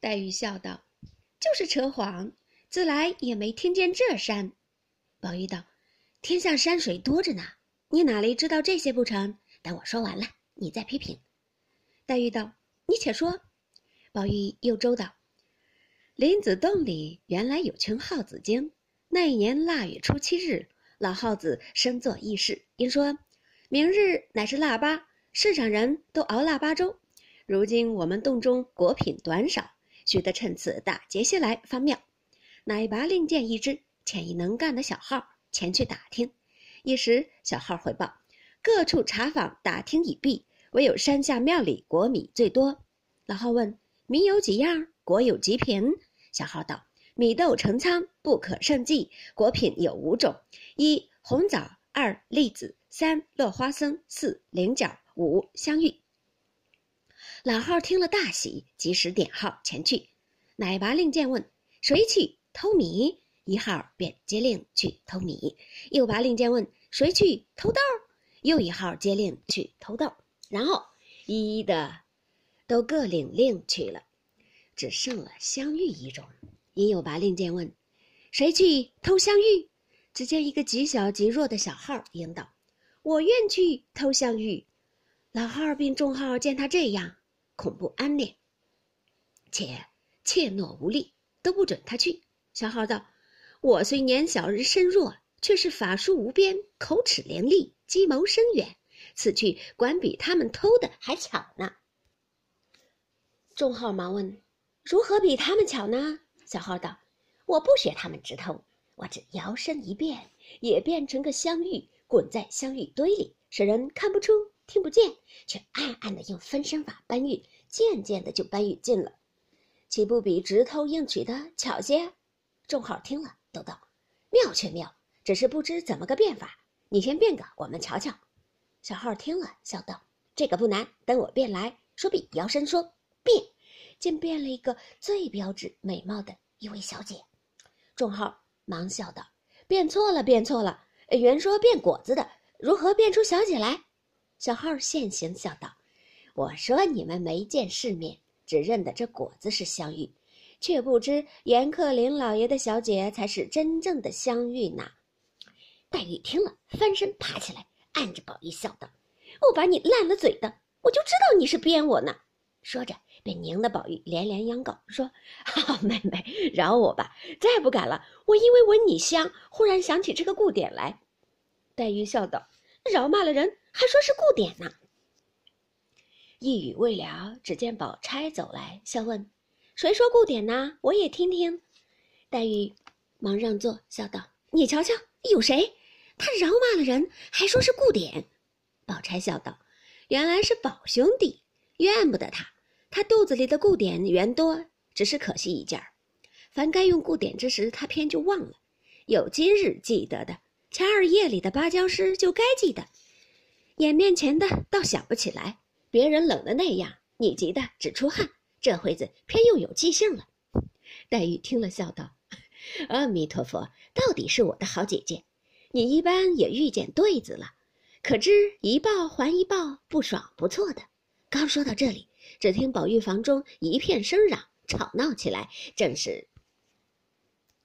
黛玉笑道：“就是扯谎，自来也没听见这山。”宝玉道：“天下山水多着呢，你哪里知道这些不成？等我说完了，你再批评。”黛玉道：“你且说。”宝玉又周道：“林子洞里原来有群耗子精。那一年腊月初七日，老耗子生作议事，因说：明日乃是腊八，世上人都熬腊八粥。如今我们洞中果品短少，须得趁此打劫些来方妙。乃拔令箭一支。”遣一能干的小号前去打听，一时小号回报，各处查访打听已毕，唯有山下庙里果米最多。老号问米有几样，果有几品？小号道：米豆成仓，不可胜计。果品有五种：一红枣，二栗子，三落花生，四菱角，五香芋。老号听了大喜，及时点号前去。乃拔令箭问谁去偷米？一号便接令去偷米，又拔令箭问谁去偷豆，又一号接令去偷豆，然后一一的都各领令去了，只剩了香玉一种。因又拔令箭问谁去偷香玉，只见一个极小极弱的小号应道：“我愿去偷香玉。”老号并众号见他这样，恐怖安恋，且怯懦无力，都不准他去。小号道。我虽年小人身弱，却是法术无边，口齿伶俐，计谋深远。此去管比他们偷的还巧呢。众号忙问：“如何比他们巧呢？”小号道：“我不学他们直偷，我只摇身一变，也变成个香芋，滚在香芋堆里，使人看不出、听不见，却暗暗的用分身法搬运，渐渐的就搬运尽了。岂不比直偷硬取的巧些？”众号听了。都道妙却妙，只是不知怎么个变法。你先变个，我们瞧瞧。小号听了，笑道：“这个不难，等我变来。”说毕，摇身说变，竟变了一个最标致美貌的一位小姐。众号忙笑道：“变错了，变错了。原说变果子的，如何变出小姐来？”小号现形笑道：“我说你们没见世面，只认得这果子是香玉。”却不知严克林老爷的小姐才是真正的香玉呢。黛玉听了，翻身爬起来，按着宝玉笑道：“我把你烂了嘴的，我就知道你是编我呢。”说着，便拧得宝玉连连央告说：“好妹妹，饶我吧，再不敢了。我因为闻你香，忽然想起这个故典来。”黛玉笑道：“饶骂了人，还说是故典呢。”一语未了，只见宝钗走来，笑问。谁说故典呢？我也听听。黛玉忙让座，笑道：“你瞧瞧，有谁？他饶骂了人，还说是故典。”宝钗笑道：“原来是宝兄弟，怨不得他。他肚子里的故典原多，只是可惜一件儿。凡该用故典之时，他偏就忘了。有今日记得的，前二夜里的芭蕉诗就该记得，眼面前的倒想不起来。别人冷的那样，你急的只出汗。”这回子偏又有记性了，黛玉听了笑道：“ 阿弥陀佛，到底是我的好姐姐，你一般也遇见对子了，可知一报还一报，不爽不错的。”刚说到这里，只听宝玉房中一片声嚷，吵闹起来，正是